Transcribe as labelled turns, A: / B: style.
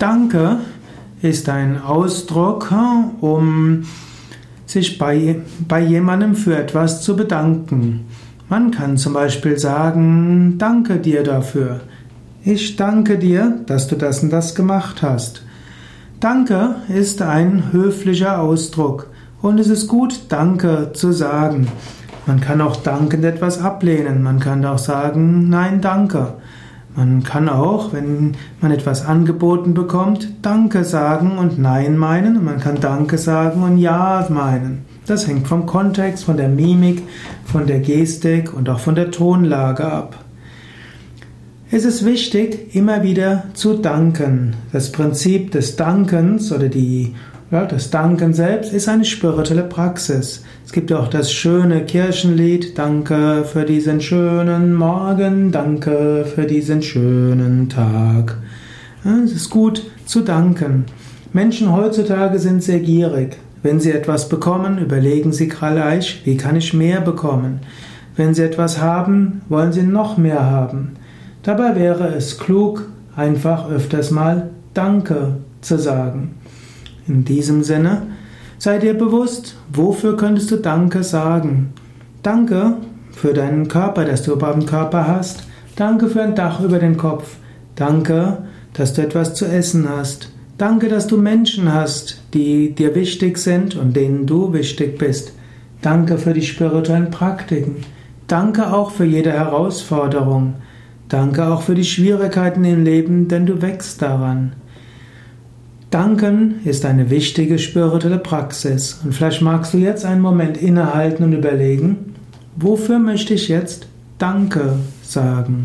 A: Danke ist ein Ausdruck, um sich bei, bei jemandem für etwas zu bedanken. Man kann zum Beispiel sagen, danke dir dafür. Ich danke dir, dass du das und das gemacht hast. Danke ist ein höflicher Ausdruck und es ist gut, Danke zu sagen. Man kann auch dankend etwas ablehnen. Man kann auch sagen, nein, danke. Man kann auch, wenn man etwas angeboten bekommt, Danke sagen und Nein meinen. man kann Danke sagen und Ja meinen. Das hängt vom Kontext, von der Mimik, von der Gestik und auch von der Tonlage ab. Es ist wichtig, immer wieder zu danken. Das Prinzip des Dankens oder die ja, das Danken selbst ist eine spirituelle Praxis. Es gibt auch das schöne Kirchenlied, Danke für diesen schönen Morgen, danke für diesen schönen Tag. Ja, es ist gut zu danken. Menschen heutzutage sind sehr gierig. Wenn sie etwas bekommen, überlegen sie gleich, wie kann ich mehr bekommen? Wenn sie etwas haben, wollen sie noch mehr haben. Dabei wäre es klug, einfach öfters mal Danke zu sagen. In diesem Sinne, sei dir bewusst, wofür könntest du Danke sagen? Danke für deinen Körper, dass du überhaupt einen Körper hast. Danke für ein Dach über den Kopf. Danke, dass du etwas zu essen hast. Danke, dass du Menschen hast, die dir wichtig sind und denen du wichtig bist. Danke für die spirituellen Praktiken. Danke auch für jede Herausforderung. Danke auch für die Schwierigkeiten im Leben, denn du wächst daran. Danken ist eine wichtige spirituelle Praxis und vielleicht magst du jetzt einen Moment innehalten und überlegen, wofür möchte ich jetzt Danke sagen?